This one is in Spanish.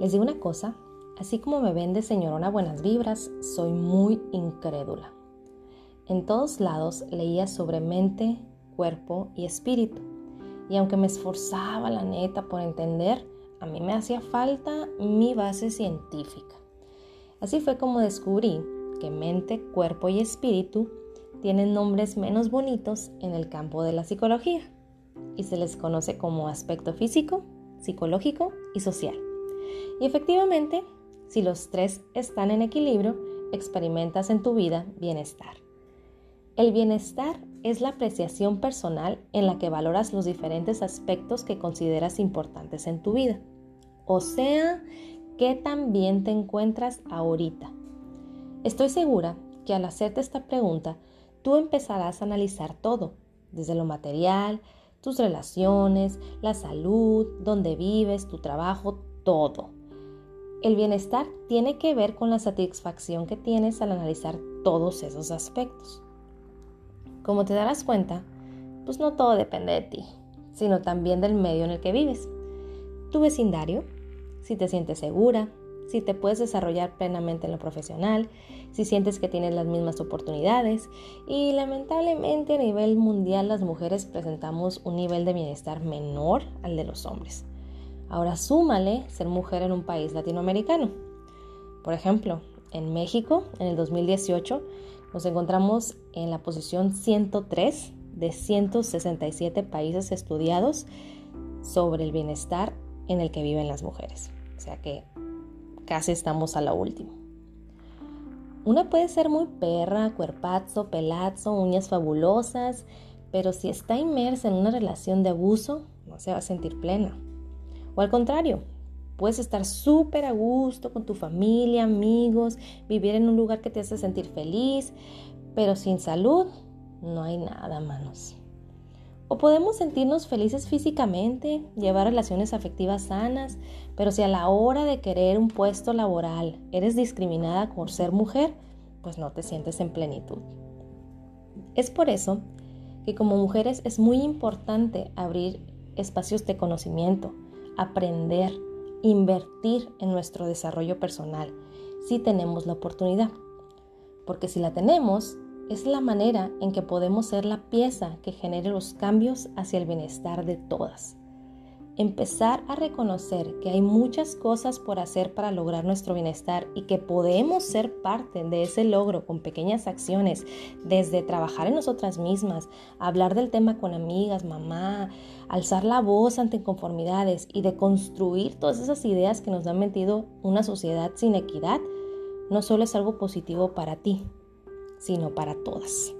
Les digo una cosa, así como me vende señorona buenas vibras, soy muy incrédula. En todos lados leía sobre mente, cuerpo y espíritu. Y aunque me esforzaba la neta por entender, a mí me hacía falta mi base científica. Así fue como descubrí que mente, cuerpo y espíritu tienen nombres menos bonitos en el campo de la psicología y se les conoce como aspecto físico, psicológico y social. Y efectivamente, si los tres están en equilibrio, experimentas en tu vida bienestar. El bienestar es la apreciación personal en la que valoras los diferentes aspectos que consideras importantes en tu vida. O sea, qué tan bien te encuentras ahorita. Estoy segura que al hacerte esta pregunta, tú empezarás a analizar todo, desde lo material, tus relaciones, la salud, dónde vives, tu trabajo, todo. El bienestar tiene que ver con la satisfacción que tienes al analizar todos esos aspectos. Como te darás cuenta, pues no todo depende de ti, sino también del medio en el que vives. Tu vecindario, si te sientes segura, si te puedes desarrollar plenamente en lo profesional, si sientes que tienes las mismas oportunidades y lamentablemente a nivel mundial las mujeres presentamos un nivel de bienestar menor al de los hombres. Ahora súmale ser mujer en un país latinoamericano. Por ejemplo, en México, en el 2018, nos encontramos en la posición 103 de 167 países estudiados sobre el bienestar en el que viven las mujeres. O sea que casi estamos a la última. Una puede ser muy perra, cuerpazo, pelazo, uñas fabulosas, pero si está inmersa en una relación de abuso, no se va a sentir plena. O al contrario, puedes estar súper a gusto con tu familia, amigos, vivir en un lugar que te hace sentir feliz, pero sin salud no hay nada, manos. O podemos sentirnos felices físicamente, llevar relaciones afectivas sanas, pero si a la hora de querer un puesto laboral eres discriminada por ser mujer, pues no te sientes en plenitud. Es por eso que como mujeres es muy importante abrir espacios de conocimiento, aprender, invertir en nuestro desarrollo personal, si tenemos la oportunidad. Porque si la tenemos, es la manera en que podemos ser la pieza que genere los cambios hacia el bienestar de todas. Empezar a reconocer que hay muchas cosas por hacer para lograr nuestro bienestar y que podemos ser parte de ese logro con pequeñas acciones, desde trabajar en nosotras mismas, hablar del tema con amigas, mamá, alzar la voz ante inconformidades y de construir todas esas ideas que nos han metido una sociedad sin equidad, no solo es algo positivo para ti, sino para todas.